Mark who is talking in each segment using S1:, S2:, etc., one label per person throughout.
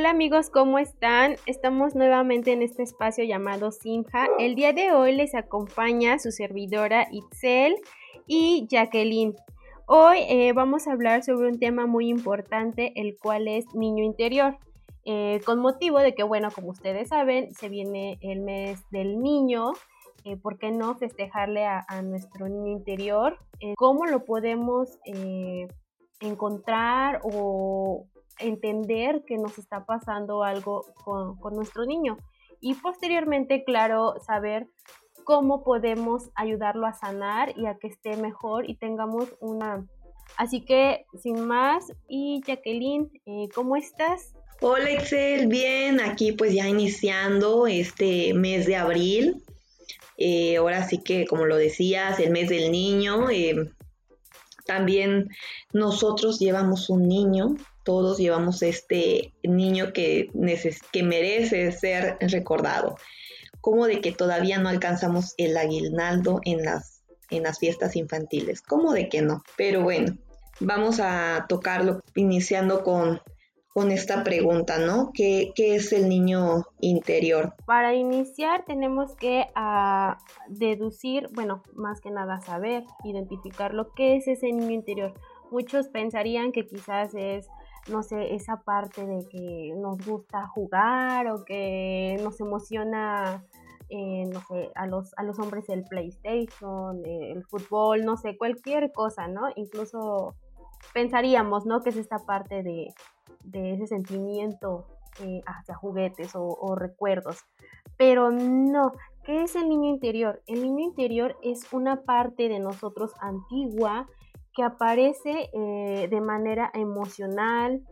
S1: Hola amigos, ¿cómo están? Estamos nuevamente en este espacio llamado Simja. El día de hoy les acompaña su servidora Itzel y Jacqueline. Hoy eh, vamos a hablar sobre un tema muy importante, el cual es niño interior. Eh, con motivo de que, bueno, como ustedes saben, se viene el mes del niño. Eh, ¿Por qué no festejarle a, nuestro niño interior? ¿Cómo lo podemos encontrar o entender que nos está pasando algo con, nuestro niño? Y posteriormente, claro, saber cómo podemos ayudarlo a sanar y a que esté mejor y tengamos una... Así que, sin más, y Jacqueline, eh, ¿cómo estás?
S2: Hola Excel, bien, aquí pues ya iniciando este mes de abril. Eh, ahora sí que, como lo decías, el mes del niño. Eh, también nosotros llevamos un niño, todos llevamos este niño que, que merece ser recordado como de que todavía no alcanzamos el aguinaldo en las, en las fiestas infantiles, como de que no. Pero bueno, vamos a tocarlo iniciando con, con esta pregunta, ¿no? ¿Qué, es el niño interior?
S1: Para iniciar tenemos que ah, deducir, bueno, más que nada saber, identificar lo que es ese niño interior. Muchos pensarían que quizás es no sé, esa parte de que nos gusta jugar o que nos emociona, eh, no sé, a los, a los hombres el PlayStation, eh, el fútbol, no sé, cualquier cosa, ¿no? Incluso pensaríamos, ¿no? Que es esta parte de, ese sentimiento eh, hacia juguetes o, o recuerdos. Pero no, ¿qué es el niño interior? El niño interior es una parte de nosotros antigua, que aparece eh, de manera emocional,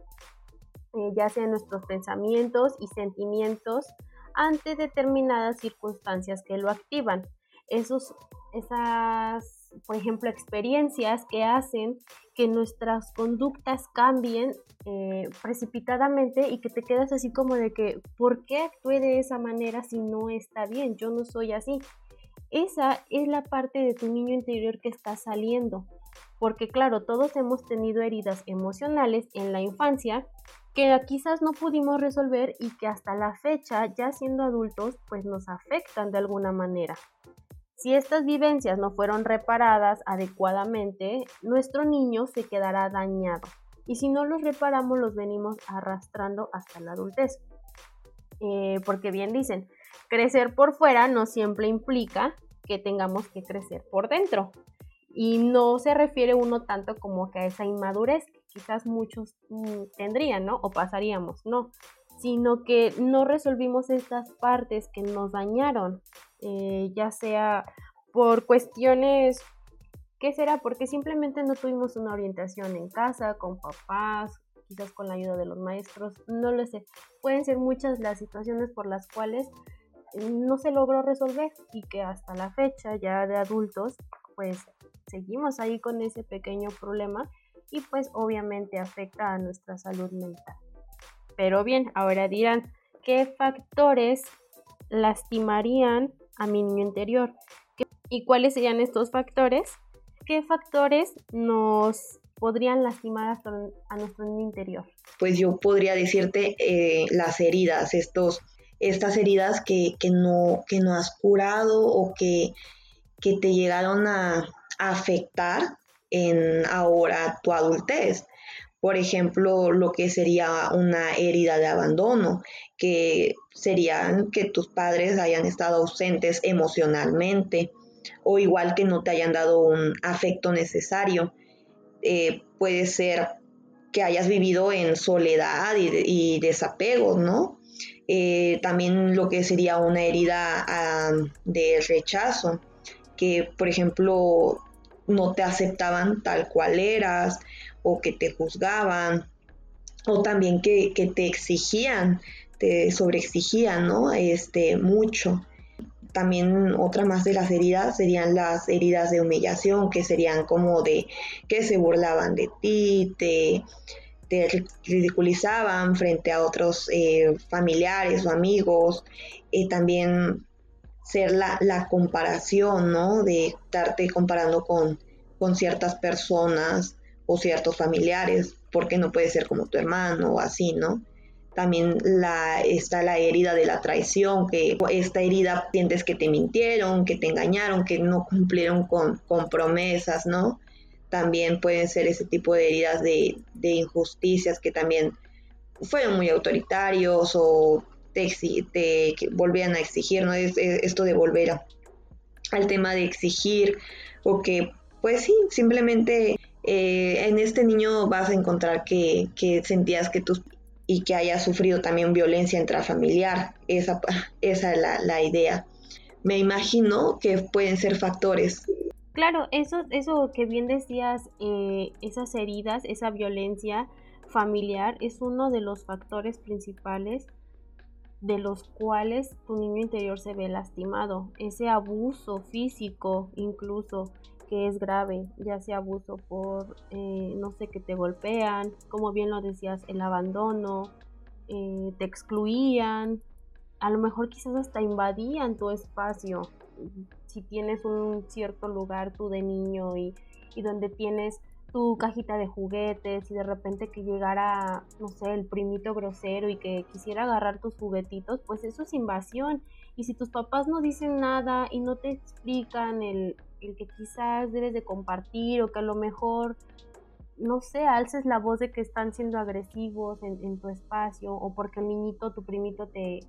S1: eh, ya sea en nuestros pensamientos y sentimientos ante determinadas circunstancias que lo activan. Esos, esas, por ejemplo, experiencias que hacen que nuestras conductas cambien eh, precipitadamente y que te quedas así como de que, ¿por qué actué de esa manera si no está bien? Yo no soy así. Esa es la parte de tu niño interior que está saliendo porque claro, todos hemos tenido heridas emocionales en la infancia que quizás no pudimos resolver y que hasta la fecha, ya siendo adultos, pues nos afectan de alguna manera. Si estas vivencias no fueron reparadas adecuadamente, nuestro niño se quedará dañado y si no los reparamos los venimos arrastrando hasta la adultez. Eh, porque bien dicen, crecer por fuera no siempre implica que tengamos que crecer por dentro. Y no se refiere uno tanto como que a esa inmadurez que quizás muchos mm, tendrían, ¿no? O pasaríamos, no. Sino que no resolvimos estas partes que nos dañaron, eh, ya sea por cuestiones, ¿qué será? Porque simplemente no tuvimos una orientación en casa, con papás, quizás con la ayuda de los maestros, no lo sé. Pueden ser muchas las situaciones por las cuales no se logró resolver y que hasta la fecha ya de adultos pues seguimos ahí con ese pequeño problema y pues obviamente afecta a nuestra salud mental. Pero bien, ahora dirán, ¿qué factores lastimarían a mi niño interior? ¿Y cuáles serían estos factores? ¿Qué factores nos podrían lastimar a nuestro niño interior?
S2: Pues yo podría decirte eh, las heridas, estos, estas heridas que, no, que no has curado o que que te llegaron a, afectar en ahora tu adultez. Por ejemplo, lo que sería una herida de abandono, que serían que tus padres hayan estado ausentes emocionalmente o igual que no te hayan dado un afecto necesario. Eh, puede ser que hayas vivido en soledad y, desapego, ¿no? Eh, también lo que sería una herida ah, de rechazo, que, por ejemplo, no te aceptaban tal cual eras o que te juzgaban o también que, te exigían, te sobreexigían, ¿no? Este, mucho. También otra más de las heridas serían las heridas de humillación, que serían como de que se burlaban de ti, te, te ridiculizaban frente a otros eh, familiares o amigos. Eh, también ser la, comparación, ¿no? De estarte comparando con, con ciertas personas o ciertos familiares, porque no puede ser como tu hermano o así, ¿no? también la, está la herida de la traición, que esta herida sientes que te mintieron, que te engañaron, que no cumplieron con, promesas, ¿no? También pueden ser ese tipo de heridas de injusticias que también fueron muy autoritarios o te, te volvían a exigir, ¿no? Es, esto de volver al tema de exigir o que, pues sí, simplemente eh, en este niño vas a encontrar que, que sentías que tus y que haya sufrido también violencia intrafamiliar. Esa, esa es la, idea. Me imagino que pueden ser factores.
S1: Claro, eso, eso que bien decías, eh, esas heridas, esa violencia familiar es uno de los factores principales de los cuales tu niño interior se ve lastimado. Ese abuso físico incluso que es grave, ya sea abuso por, eh, no sé, que te golpean, como bien lo decías, el abandono, eh, te excluían, a lo mejor quizás hasta invadían tu espacio, si tienes un cierto lugar tú de niño y, y donde tienes tu cajita de juguetes y de repente que llegara, no sé, el primito grosero y que quisiera agarrar tus juguetitos, pues eso es invasión. Y si tus papás no dicen nada y no te explican el, el que quizás debes de compartir o que a lo mejor, no sé, alces la voz de que están siendo agresivos en, tu espacio o porque el niñito, tu primito te,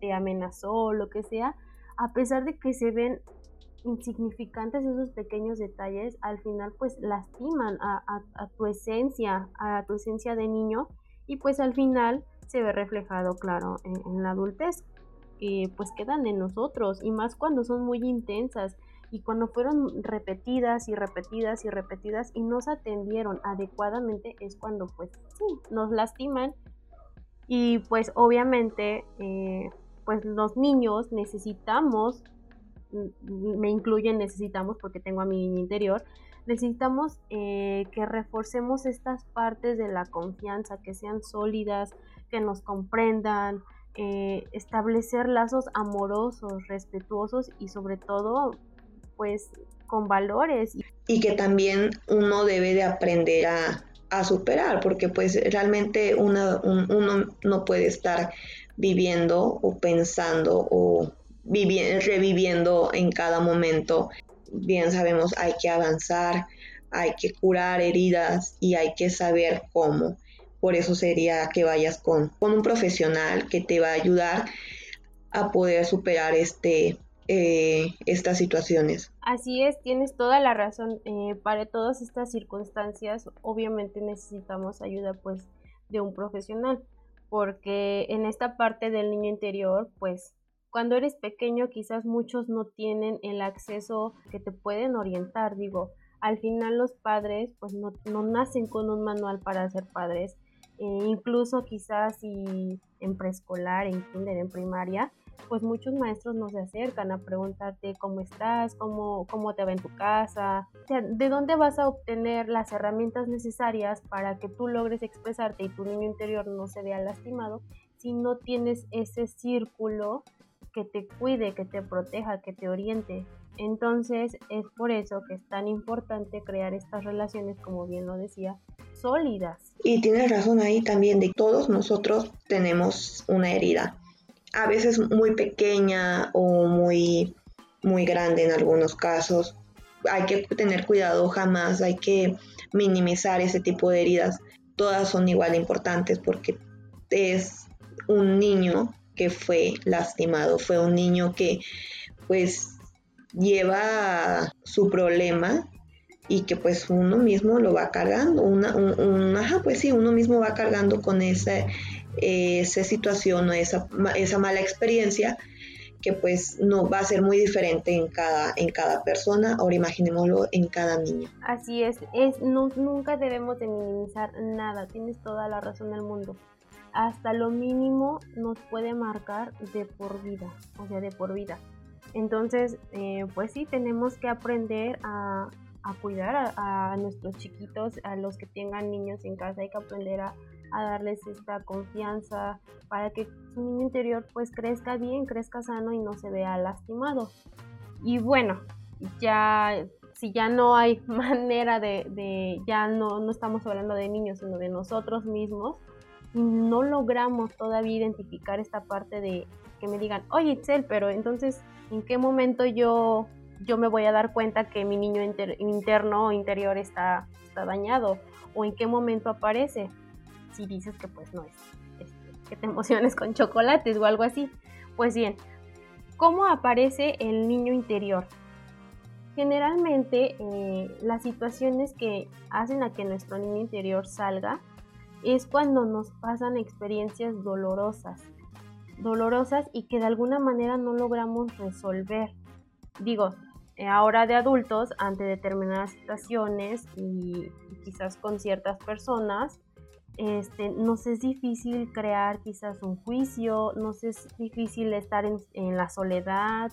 S1: te amenazó, lo que sea, a pesar de que se ven insignificantes esos pequeños detalles, al final pues lastiman a, tu esencia, a tu esencia de niño y pues al final se ve reflejado, claro, en, la adultez. que pues quedan en nosotros y más cuando son muy intensas y cuando fueron repetidas y repetidas y repetidas y no se atendieron adecuadamente es cuando pues sí, nos lastiman y pues obviamente eh, pues los niños necesitamos, me incluyen necesitamos porque tengo a mi niño interior, necesitamos eh, que reforcemos estas partes de la confianza, que sean sólidas, que nos comprendan, eh, establecer lazos amorosos, respetuosos y sobre todo pues con valores.
S2: Y que también uno debe de aprender a, superar, porque pues realmente uno no puede estar viviendo o pensando o reviviendo en cada momento. Bien sabemos, hay que avanzar, hay que curar heridas y hay que saber cómo. Por eso sería que vayas con, con un profesional que te va a ayudar a poder superar este, eh, estas situaciones.
S1: Así es, tienes toda la razón. Eh, para todas estas circunstancias, obviamente necesitamos ayuda pues de un profesional, porque en esta parte del niño interior, pues cuando eres pequeño quizás muchos no tienen el acceso que te pueden orientar, digo, al final los padres pues no, no nacen con un manual para ser padres, eh, incluso quizás si en preescolar, en kinder, en primaria, pues muchos maestros nos se acercan a preguntarte cómo estás, cómo, cómo te va en tu casa, o sea, de dónde vas a obtener las herramientas necesarias para que tú logres expresarte y tu niño interior no se vea lastimado si no tienes ese círculo que te cuide, que te proteja, que te oriente. Entonces es por eso que es tan importante crear estas relaciones, como bien lo decía, sólidas.
S2: Y tienes razón ahí también de todos nosotros tenemos una herida a veces muy pequeña o muy, muy grande en algunos casos. Hay que tener cuidado, jamás hay que minimizar ese tipo de heridas. Todas son igual de importantes porque es un niño que fue lastimado, fue un niño que pues lleva su problema y que pues uno mismo lo va cargando, una, ajá, pues sí, uno mismo va cargando con ese, esa situación o esa, esa mala experiencia que pues no va a ser muy diferente en cada, en cada persona, ahora imaginémoslo en cada niño.
S1: Así es, es no, nunca debemos de minimizar nada, tienes toda la razón del mundo. Hasta lo mínimo nos puede marcar de por vida, o sea, de por vida. Entonces, eh, pues sí, tenemos que aprender a, a cuidar a, nuestros chiquitos, a los que tengan niños en casa, hay que aprender a, a darles esta confianza para que su niño interior pues crezca bien, crezca sano y no se vea lastimado. Y bueno, ya si ya no hay manera de, de ya no, no estamos hablando de niños, sino de nosotros mismos, no logramos todavía identificar esta parte de que me digan, oye Itzel, pero entonces, ¿en qué momento yo, yo me voy a dar cuenta que mi niño interno o interior está, está dañado? ¿O en qué momento aparece? Si dices que pues no es, que te emociones con chocolates o algo así. Pues bien, ¿cómo aparece el niño interior? Generalmente eh, las situaciones que hacen a que nuestro niño interior salga es cuando nos pasan experiencias dolorosas, dolorosas y que de alguna manera no logramos resolver. Digo, eh, ahora de adultos, ante determinadas situaciones y, quizás con ciertas personas, este, nos es difícil crear quizás un juicio, nos es difícil estar en, la soledad,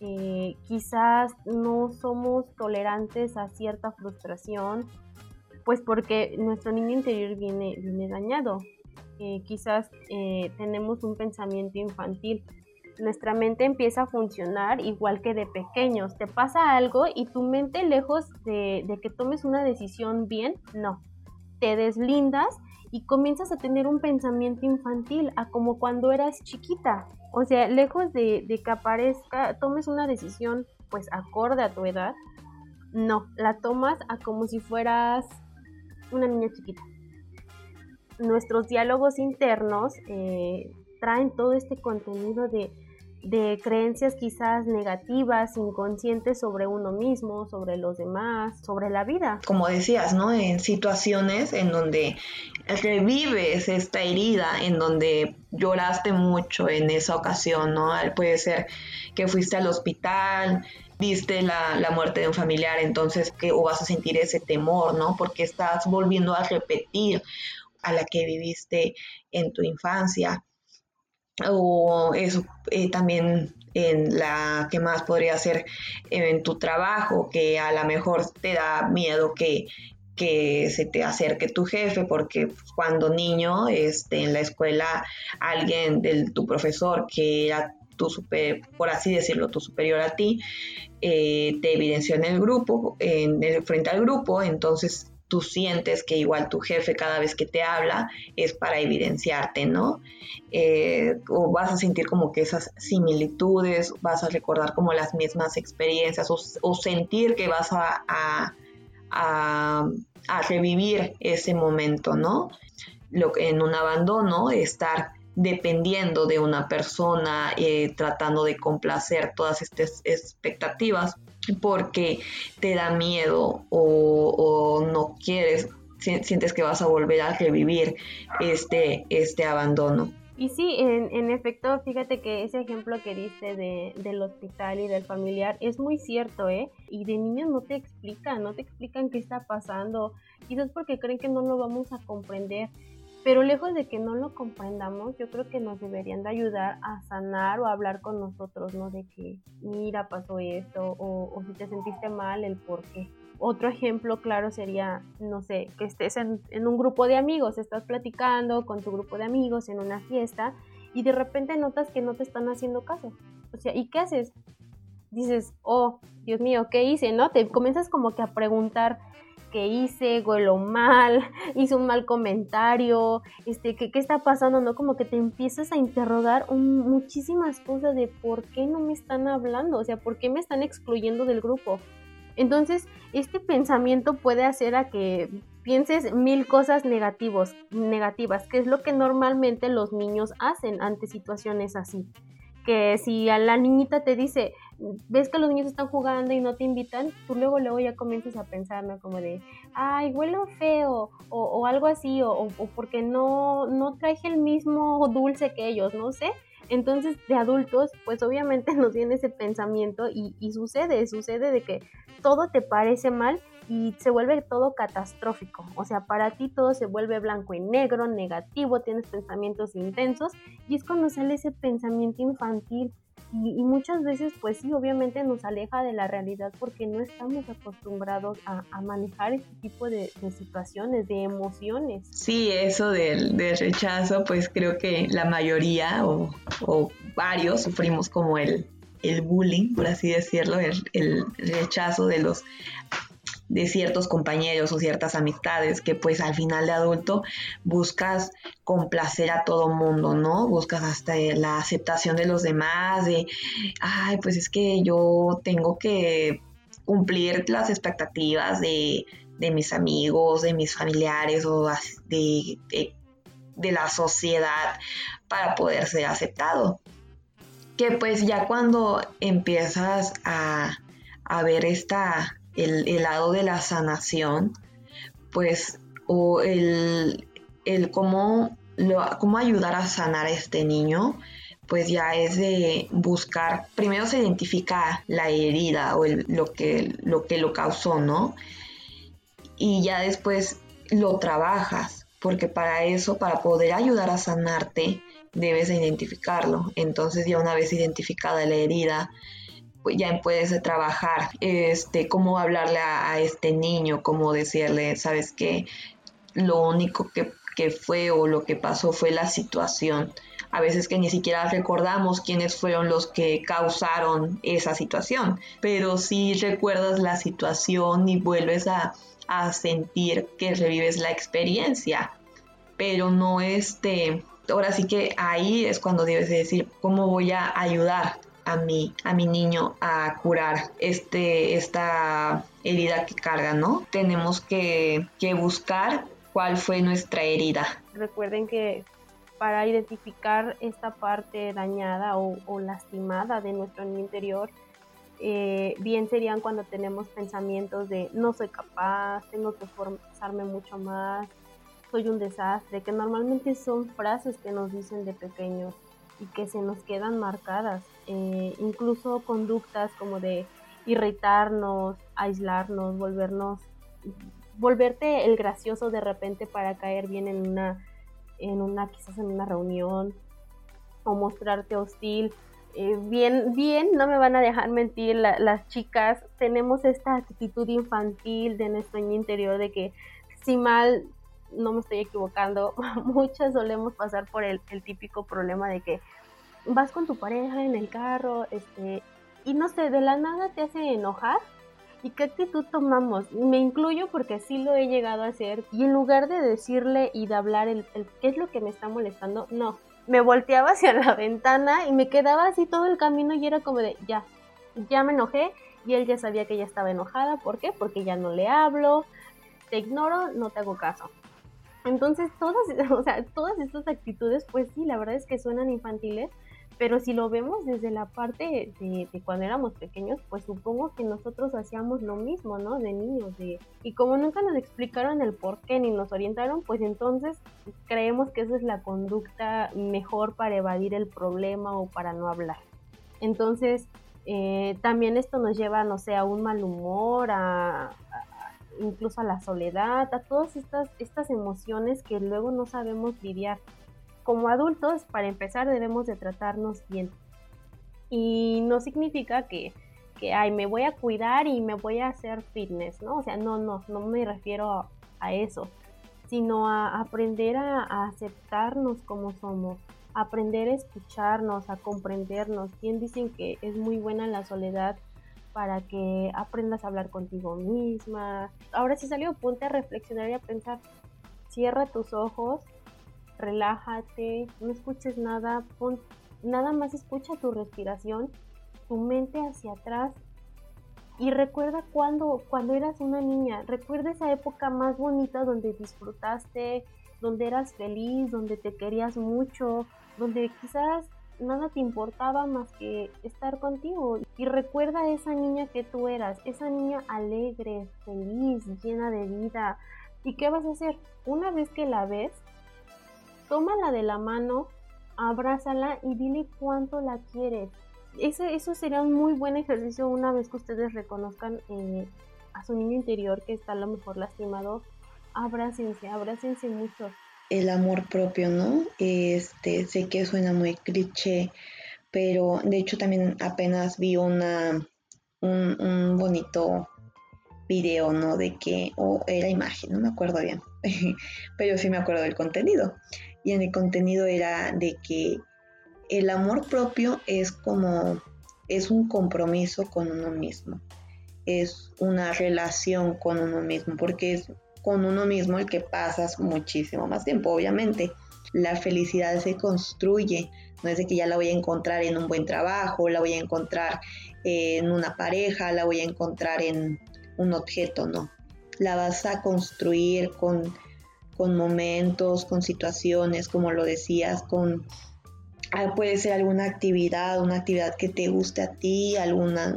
S1: eh, quizás no somos tolerantes a cierta frustración pues porque nuestro niño interior viene, viene dañado. Eh, quizás eh, tenemos un pensamiento infantil. Nuestra mente empieza a funcionar igual que de pequeños. Te pasa algo y tu mente, lejos de, que tomes una decisión bien, no. Te deslindas y comienzas a tener un pensamiento infantil, a como cuando eras chiquita. O sea, lejos de, de que aparezca, tomes una decisión pues acorde a tu edad, no, la tomas a como si fueras una niña chiquita. Nuestros diálogos internos eh, traen todo este contenido de, de creencias quizás negativas, inconscientes sobre uno mismo, sobre los demás, sobre la vida.
S2: Como decías, ¿no? En situaciones en donde revives esta herida, en donde lloraste mucho en esa ocasión, ¿no? Puede ser que fuiste al hospital, viste la, la, muerte de un familiar, entonces que o vas a sentir ese temor, ¿no? Porque estás volviendo a repetir a la que viviste en tu infancia. O eso eh, también en la que más podría ser en tu trabajo, que a lo mejor te da miedo que, que se te acerque tu jefe, porque cuando niño este, en la escuela alguien del tu profesor que era tu super, por así decirlo, tu superior a ti, eh, te evidenció en el grupo, en el, frente al grupo, entonces tú sientes que igual tu jefe cada vez que te habla es para evidenciarte, ¿no? Eh, o vas a sentir como que esas similitudes, vas a recordar como las mismas experiencias o, sentir que vas a, a, revivir ese momento, ¿no? Lo, en un abandono, estar dependiendo de una persona, eh, tratando de complacer todas estas expectativas, porque te da miedo o, no quieres, sientes que vas a volver a revivir este, este abandono.
S1: Y sí, en, efecto, fíjate que ese ejemplo que diste de, del hospital y del familiar es muy cierto, ¿eh? Y de niños no te explican, no te explican qué está pasando, quizás porque creen que no lo vamos a comprender. Pero lejos de que no lo comprendamos, yo creo que nos deberían de ayudar a sanar o a hablar con nosotros, ¿no? De que, mira, pasó esto, o, si te sentiste mal, el por qué. Otro ejemplo claro sería, no sé, que estés en, en un grupo de amigos, estás platicando con tu grupo de amigos en una fiesta y de repente notas que no te están haciendo caso. O sea, ¿y qué haces? Dices, oh, Dios mío, ¿qué hice? ¿No? Te comienzas como que a preguntar, que hice, huelo mal, hice un mal comentario, este, ¿qué, qué está pasando? ¿No? Como que te empiezas a interrogar muchísimas cosas de por qué no me están hablando, o sea, por qué me están excluyendo del grupo. Entonces, este pensamiento puede hacer a que pienses mil cosas negativos, negativas, que es lo que normalmente los niños hacen ante situaciones así que si a la niñita te dice, ves que los niños están jugando y no te invitan, tú luego luego ya comienzas a pensar, ¿no? Como de, ay, huelo feo, o, algo así, o, o, porque no, no traje el mismo dulce que ellos, no sé. Entonces, de adultos, pues obviamente nos viene ese pensamiento y, y sucede, sucede de que todo te parece mal y se vuelve todo catastrófico. O sea, para ti todo se vuelve blanco y negro, negativo, tienes pensamientos intensos y es cuando sale ese pensamiento infantil. Y, muchas veces, pues sí, obviamente nos aleja de la realidad porque no estamos acostumbrados a, manejar este tipo de, situaciones, de emociones.
S2: Sí, eso del, rechazo, pues creo que la mayoría o, varios sufrimos como el, el bullying, por así decirlo, el, rechazo de los de ciertos compañeros o ciertas amistades que pues al final de adulto buscas complacer a todo mundo, ¿no? Buscas hasta la aceptación de los demás, de, ay, pues es que yo tengo que cumplir las expectativas de, mis amigos, de mis familiares o de, de la sociedad para poder ser aceptado. Que pues ya cuando empiezas a, ver esta, el, lado de la sanación, pues, o el, el cómo, cómo ayudar a sanar a este niño, pues ya es de buscar, primero se identifica la herida o lo, que, lo que lo causó, ¿no? Y ya después lo trabajas, porque para eso, para poder ayudar a sanarte, debes identificarlo. Entonces ya una vez identificada la herida, ya puedes trabajar, este, cómo hablarle a, este niño, cómo decirle, sabes que lo único que, que fue o lo que pasó fue la situación. A veces que ni siquiera recordamos quiénes fueron los que causaron esa situación, pero sí recuerdas la situación y vuelves a, sentir que revives la experiencia, pero no este, ahora sí que ahí es cuando debes decir cómo voy a ayudar a mi, a mi niño a curar este, esta herida que carga, ¿no? Tenemos que, que buscar cuál fue nuestra herida.
S1: Recuerden que para identificar esta parte dañada o, lastimada de nuestro interior, eh, bien serían cuando tenemos pensamientos de no soy capaz, tengo que esforzarme mucho más, soy un desastre, que normalmente son frases que nos dicen de pequeños y que se nos quedan marcadas, eh, incluso conductas como de irritarnos, aislarnos, volvernos, volverte el gracioso de repente para caer bien en una en una, quizás en una reunión, o mostrarte hostil. Eh, bien, bien, no me van a dejar mentir las chicas, tenemos esta actitud infantil de nuestro interior de que si mal no me estoy equivocando, muchas solemos pasar por el, el, típico problema de que vas con tu pareja en el carro, este, y no sé, de la nada te hace enojar ¿Y qué actitud tomamos? Me incluyo porque sí lo he llegado a hacer. Y en lugar de decirle y de hablar el, qué es lo que me está molestando, no. Me volteaba hacia la ventana y me quedaba así todo el camino y era como de, ya, ya me enojé. Y él ya sabía que ya estaba enojada. ¿Por qué? Porque ya no le hablo, te ignoro, no te hago caso. Entonces, todas, o sea, todas estas actitudes, pues sí, la verdad es que suenan infantiles, pero si lo vemos desde la parte de, cuando éramos pequeños, pues supongo que nosotros hacíamos lo mismo, ¿no? De niños. De, y como nunca nos explicaron el por qué ni nos orientaron, pues entonces creemos que esa es la conducta mejor para evadir el problema o para no hablar. Entonces, eh, también esto nos lleva, no sé, a un mal humor, a, incluso a la soledad, a todas estas, estas emociones que luego no sabemos lidiar como adultos, para empezar, debemos de tratarnos bien. Y no significa que, que, ay, me voy a cuidar y me voy a hacer fitness, ¿no? O sea, no, no, no me refiero a, eso, sino a aprender a, aceptarnos como somos, aprender a escucharnos, a comprendernos. Bien dicen que es muy buena la soledad para que aprendas a hablar contigo misma. Ahora si salió, ponte a reflexionar y a pensar. Cierra tus ojos relájate, no escuches nada, pon, nada más escucha tu respiración, tu mente hacia atrás y recuerda cuando, cuando eras una niña, recuerda esa época más bonita donde disfrutaste, donde eras feliz, donde te querías mucho, donde quizás nada te importaba más que estar contigo. Y recuerda a esa niña que tú eras, esa niña alegre, feliz, llena de vida. ¿Y qué vas a hacer? Una vez que la ves, tómala de la mano, abrázala y dile cuánto la quieres. Ese, eso sería un muy buen ejercicio una vez que ustedes reconozcan eh, a su niño interior que está a lo mejor lastimado. Abrácense, abrácense mucho.
S2: El amor propio, ¿no? Este, sé que suena muy cliché, pero de hecho también apenas vi una, un, bonito video, ¿no? De que, o era imagen, no me acuerdo bien, pero sí me acuerdo del contenido, y en el contenido era de que el amor propio es como, es un compromiso con uno mismo. es una relación con uno mismo, porque es con uno mismo el que pasas muchísimo más tiempo, obviamente. La felicidad se construye, no es de que ya la voy a encontrar en un buen trabajo, la voy a encontrar en una pareja, la voy a encontrar en un objeto, no. La vas a construir con, con momentos, con situaciones, como lo decías, con puede ser alguna actividad, una actividad que te guste a ti, alguna,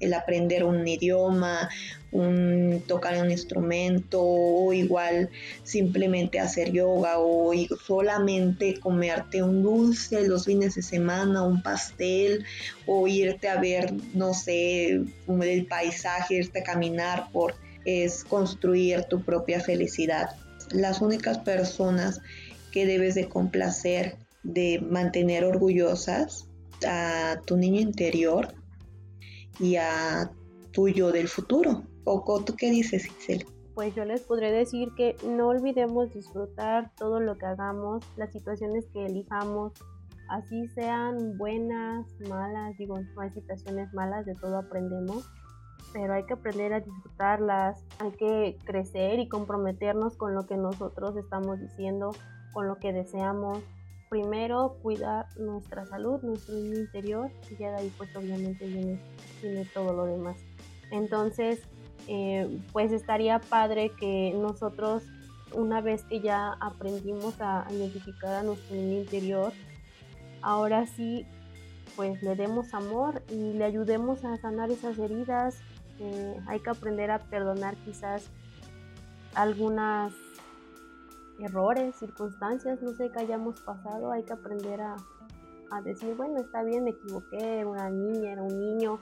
S2: el aprender un idioma, un, tocar un instrumento o igual simplemente hacer yoga o solamente comerte un dulce los fines de semana, un pastel o irte a ver, no sé, el paisaje, irte a caminar por es construir tu propia felicidad. Las únicas personas que debes de complacer de mantener orgullosas a tu niño interior y a tuyo del futuro. ¿O tú qué dices, Giselle?
S1: Pues yo les podré decir que no olvidemos disfrutar todo lo que hagamos, las situaciones que elijamos, así sean buenas, malas, digo, no hay situaciones malas, de todo aprendemos, pero hay que aprender a disfrutarlas, hay que crecer y comprometernos con lo que nosotros estamos diciendo, con lo que deseamos, primero cuidar nuestra salud, nuestro interior, y ya de ahí pues obviamente viene, todo lo demás. Entonces, eh, pues estaría padre que nosotros, una vez que ya aprendimos a identificar a nuestro niño interior, ahora sí, pues le demos amor y le ayudemos a sanar esas heridas. Eh, hay que aprender a perdonar quizás algunas errores, circunstancias, no sé, que hayamos pasado, hay que aprender a, decir, bueno, está bien, me equivoqué, una niña, era un niño,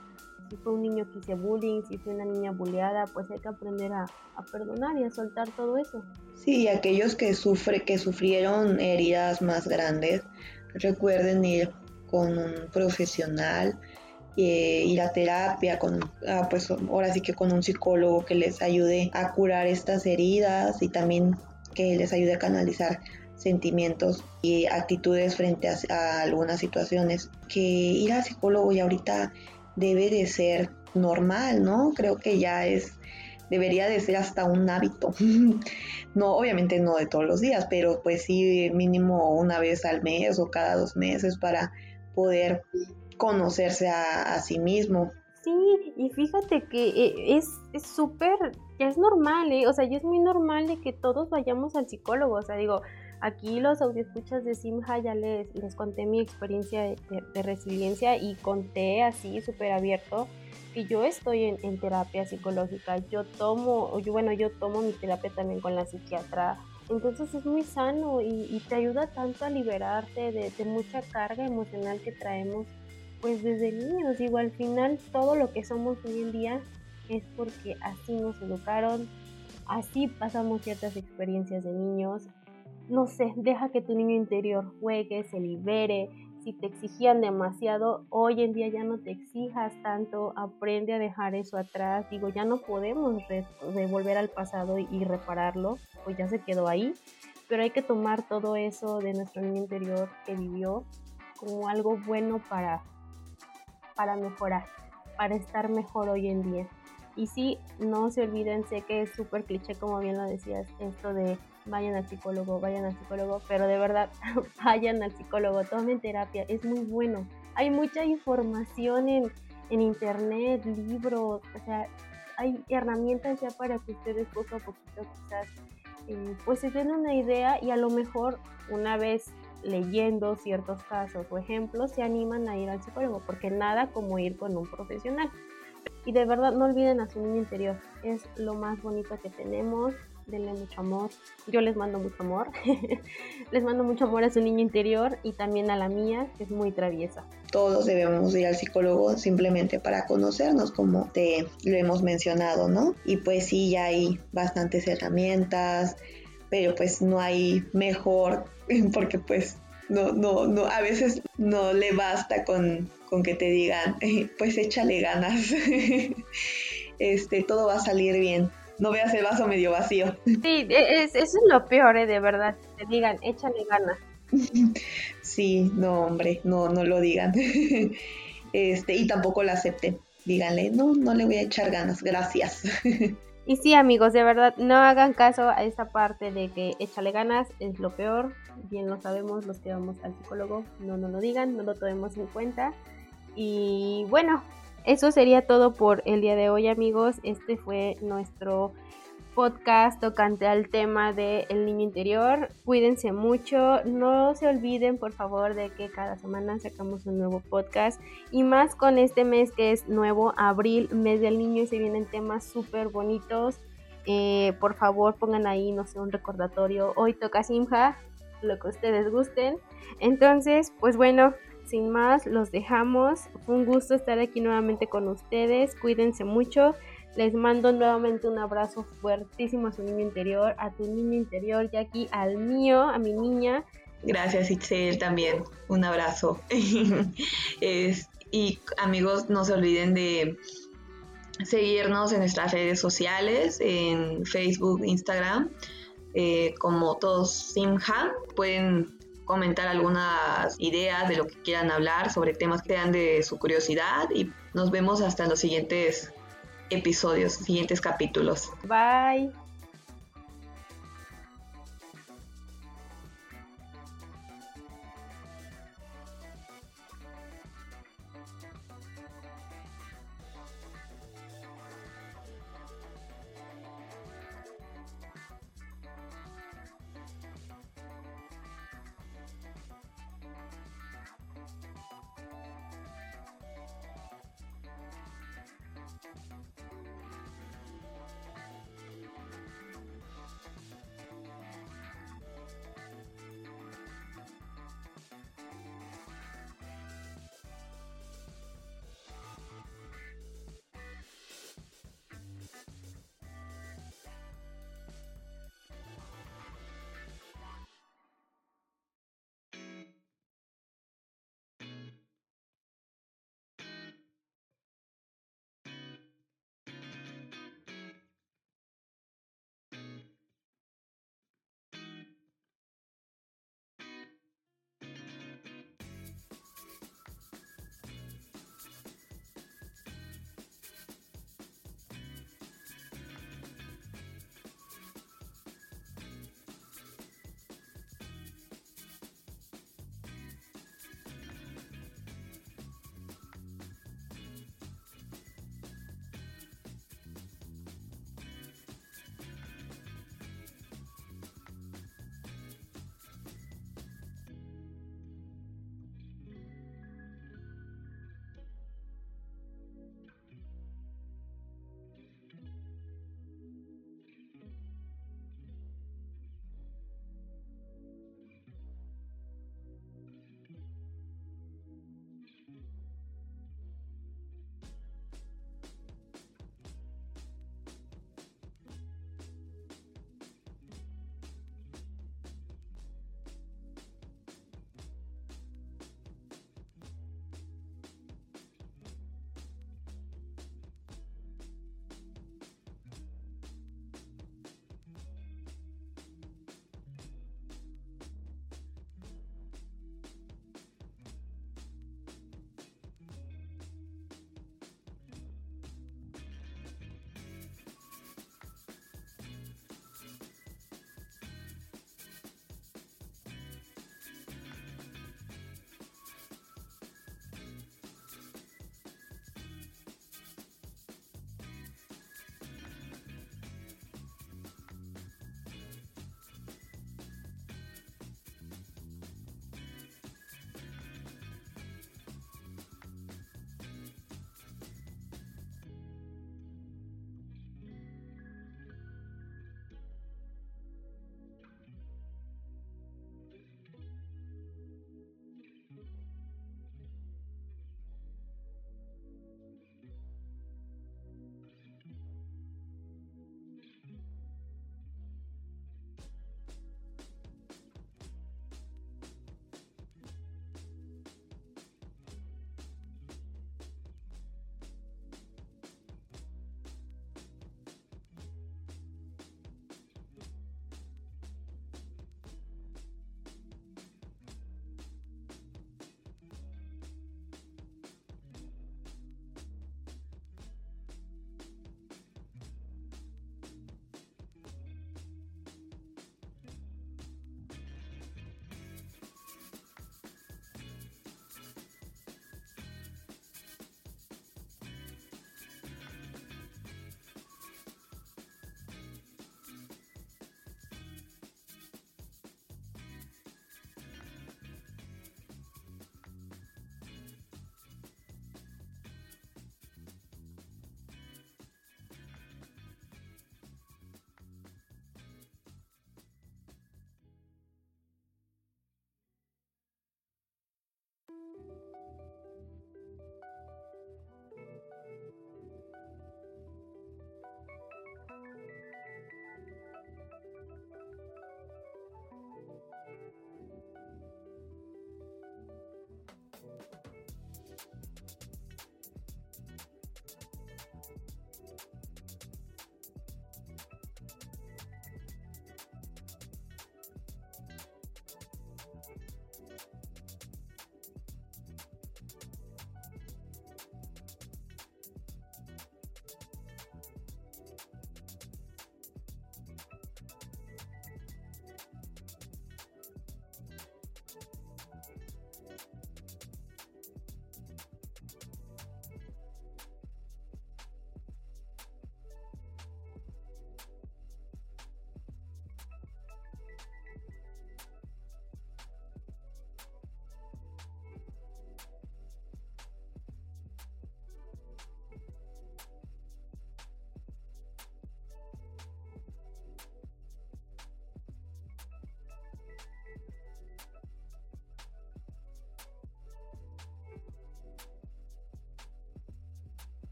S1: si fue un niño que hice bullying, si fue una niña bulleada, pues hay que aprender a, perdonar y a soltar todo eso.
S2: Sí, aquellos que sufre, que sufrieron heridas más grandes, recuerden ir con un profesional, eh, ir a terapia, con, ah, pues ahora sí que con un psicólogo que les ayude a curar estas heridas y también que les ayude a canalizar sentimientos y actitudes frente a, algunas situaciones. Que ir al psicólogo ya ahorita debe de ser normal, ¿no? Creo que ya es, debería de ser hasta un hábito. no, obviamente no de todos los días, pero pues sí mínimo una vez al mes o cada dos meses para poder conocerse a, a sí mismo.
S1: Sí, y fíjate que eh, es súper, es normal, ¿eh? o sea, ya es muy normal de que todos vayamos al psicólogo, o sea, digo, aquí los audioscuchas de Simha ya les, les conté mi experiencia de, resiliencia y conté así súper abierto que yo estoy en, terapia psicológica, yo tomo, yo, bueno, yo tomo mi terapia también con la psiquiatra, entonces es muy sano y, te ayuda tanto a liberarte de, de mucha carga emocional que traemos pues desde niños, digo, al final todo lo que somos hoy en día es porque así nos educaron, así pasamos ciertas experiencias de niños. No sé, deja que tu niño interior juegue, se libere. Si te exigían demasiado, hoy en día ya no te exijas tanto, aprende a dejar eso atrás. Digo, ya no podemos devolver al pasado y repararlo, pues ya se quedó ahí. Pero hay que tomar todo eso de nuestro niño interior que vivió como algo bueno para para mejorar, para estar mejor hoy en día. Y sí, no se olviden, sé que es súper cliché, como bien lo decías, esto de vayan al psicólogo, vayan al psicólogo, pero de verdad, vayan al psicólogo, tomen terapia, es muy bueno. Hay mucha información en, en internet, libros, o sea, hay herramientas ya para que ustedes poco a poquito quizás eh, pues se den una idea y a lo mejor una vez leyendo ciertos casos o ejemplos se animan a ir al psicólogo, porque nada como ir con un profesional. Y de verdad no olviden a su niño interior, es lo más bonito que tenemos, denle mucho amor. Yo les mando mucho amor, les mando mucho amor a su niño interior y también a la mía, que es muy traviesa.
S2: Todos debemos ir al psicólogo simplemente para conocernos, como te lo hemos mencionado, ¿no? Y pues sí, ya hay bastantes herramientas, pero pues no hay mejor porque pues no, no, no, a veces no le basta con, que te digan, pues échale ganas, este, todo va a salir bien. No veas el vaso medio vacío.
S1: Sí, e, es, eso es lo peor, ¿eh? de verdad. Te digan, échale ganas.
S2: Sí, no, hombre, no, no lo digan. Este, y tampoco lo acepten. díganle, no, no le voy a echar ganas, gracias.
S1: Y sí, amigos, de verdad, no hagan caso a esa parte de que échale ganas es lo peor. Bien lo sabemos los que vamos al psicólogo. No nos lo digan, no lo tomemos en cuenta. Y bueno, eso sería todo por el día de hoy, amigos. Este fue nuestro podcast tocante al tema del el niño interior. Cuídense mucho, no se olviden por favor de que cada semana sacamos un nuevo podcast y más con este mes que es nuevo, abril, mes del niño y se vienen temas súper bonitos. Eh, por favor pongan ahí, no sé, un recordatorio. Hoy toca Simja, lo que ustedes gusten. Entonces, pues bueno, sin más, los dejamos. Un gusto estar aquí nuevamente con ustedes. Cuídense mucho. Les mando nuevamente un abrazo fuertísimo a su niño interior, a tu niño interior, y aquí al mío, a mi niña.
S2: Gracias, Itzel, también. Un abrazo. y amigos, no se olviden de seguirnos en nuestras redes sociales, en Facebook, Instagram, eh, como todos Simha. Pueden comentar algunas ideas de lo que quieran hablar sobre temas que sean de su curiosidad y nos vemos hasta los siguientes episodios, siguientes capítulos.
S1: Bye.